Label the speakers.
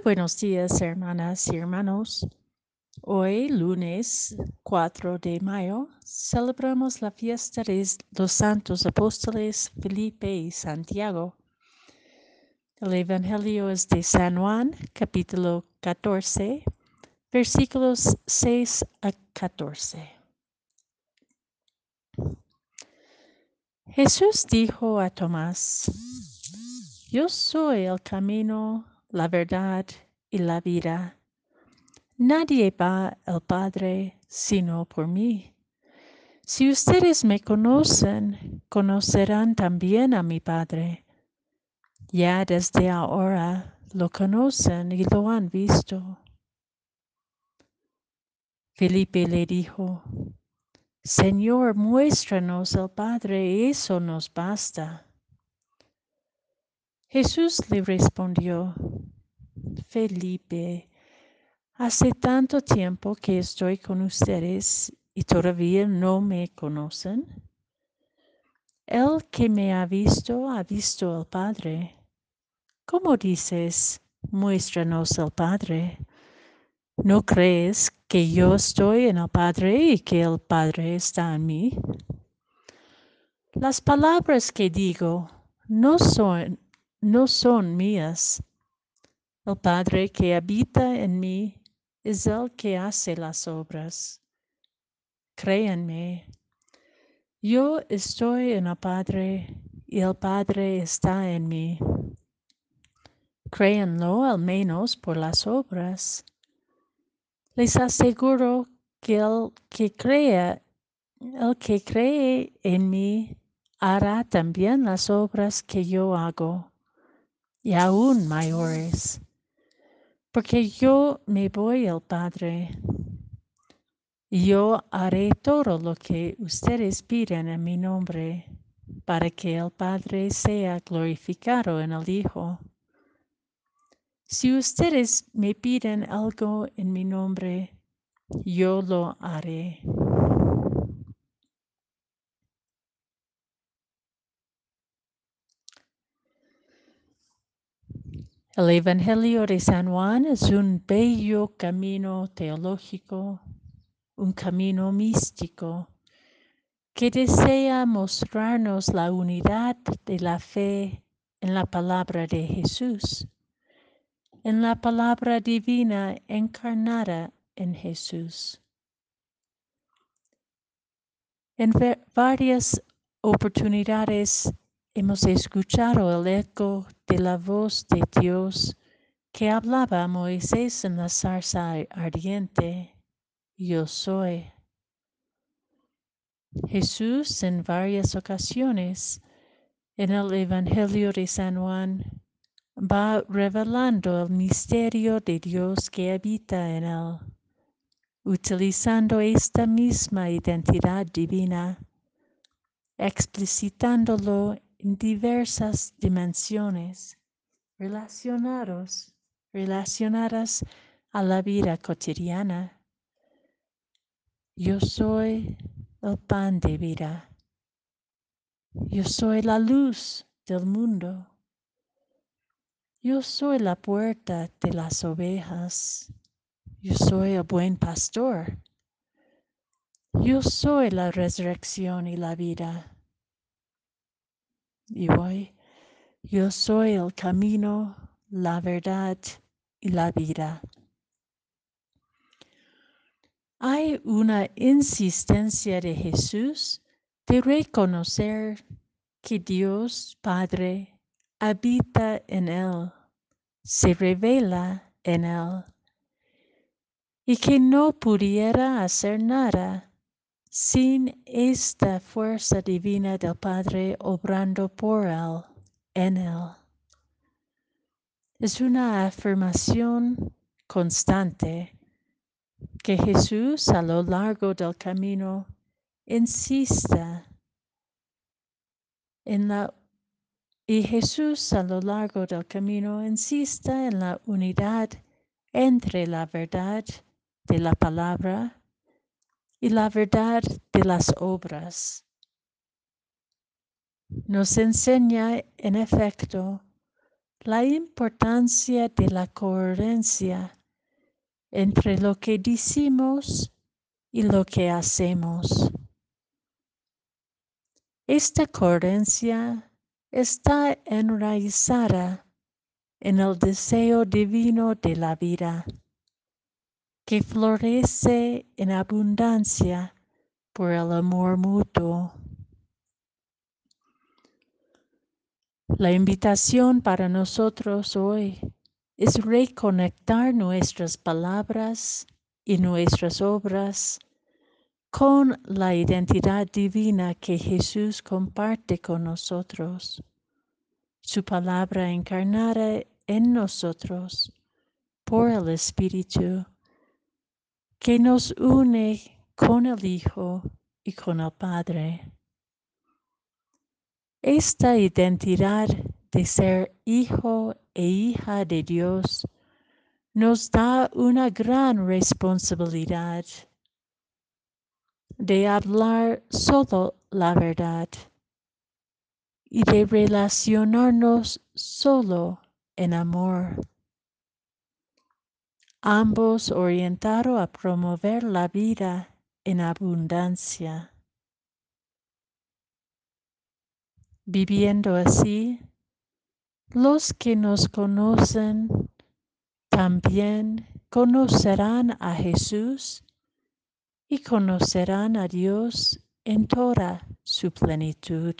Speaker 1: Buenos días, hermanas y hermanos. Hoy, lunes 4 de mayo, celebramos la fiesta de los santos apóstoles Felipe y Santiago. El Evangelio es de San Juan, capítulo 14, versículos 6 a 14. Jesús dijo a Tomás, Yo soy el camino, la verdad y la vida. Nadie va al Padre sino por mí. Si ustedes me conocen, conocerán también a mi Padre. Ya desde ahora lo conocen y lo han visto. Felipe le dijo, Señor, muéstranos al Padre, eso nos basta. Jesús le respondió, Felipe, hace tanto tiempo que estoy con ustedes y todavía no me conocen. El que me ha visto ha visto al Padre. ¿Cómo dices, muéstranos al Padre? ¿No crees que yo estoy en el Padre y que el Padre está en mí? Las palabras que digo no son no son mías. El Padre que habita en mí es el que hace las obras. Créanme, yo estoy en el Padre y el Padre está en mí. Créanlo al menos por las obras. Les aseguro que el que crea, el que cree en mí hará también las obras que yo hago y aún mayores, porque yo me voy al Padre yo haré todo lo que ustedes piden en mi nombre, para que el Padre sea glorificado en el Hijo. Si ustedes me piden algo en mi nombre, yo lo haré. El Evangelio de San Juan es un bello camino teológico, un camino místico que desea mostrarnos la unidad de la fe en la palabra de Jesús, en la palabra divina encarnada en Jesús. En varias oportunidades hemos escuchado el eco de la voz de Dios que hablaba a Moisés en la zarza ardiente, yo soy. Jesús en varias ocasiones en el Evangelio de San Juan va revelando el misterio de Dios que habita en él, utilizando esta misma identidad divina, explicitándolo en diversas dimensiones relacionados, relacionadas a la vida cotidiana. Yo soy el pan de vida. Yo soy la luz del mundo. Yo soy la puerta de las ovejas. Yo soy el buen pastor. Yo soy la resurrección y la vida. Y hoy yo soy el camino, la verdad y la vida. Hay una insistencia de Jesús de reconocer que Dios Padre habita en Él, se revela en Él, y que no pudiera hacer nada sin esta fuerza divina del Padre obrando por Él, en Él. Es una afirmación constante que Jesús a lo largo del camino insista en la y Jesús a lo largo del camino insista en la unidad entre la verdad de la palabra y la verdad de las obras. Nos enseña, en efecto, la importancia de la coherencia entre lo que decimos y lo que hacemos. Esta coherencia está enraizada en el deseo divino de la vida, que florece en abundancia por el amor mutuo. La invitación para nosotros hoy es reconectar nuestras palabras y nuestras obras con la identidad divina que Jesús comparte con nosotros. Su palabra encarnada en nosotros por el Espíritu que nos une con el Hijo y con el Padre. Esta identidad de ser hijo e hija de Dios nos da una gran responsabilidad de hablar solo la verdad y de relacionarnos solo en amor. Ambos orientados a promover la vida en abundancia. Viviendo así, los que nos conocen también conocerán a Jesús y conocerán a Dios en toda su plenitud.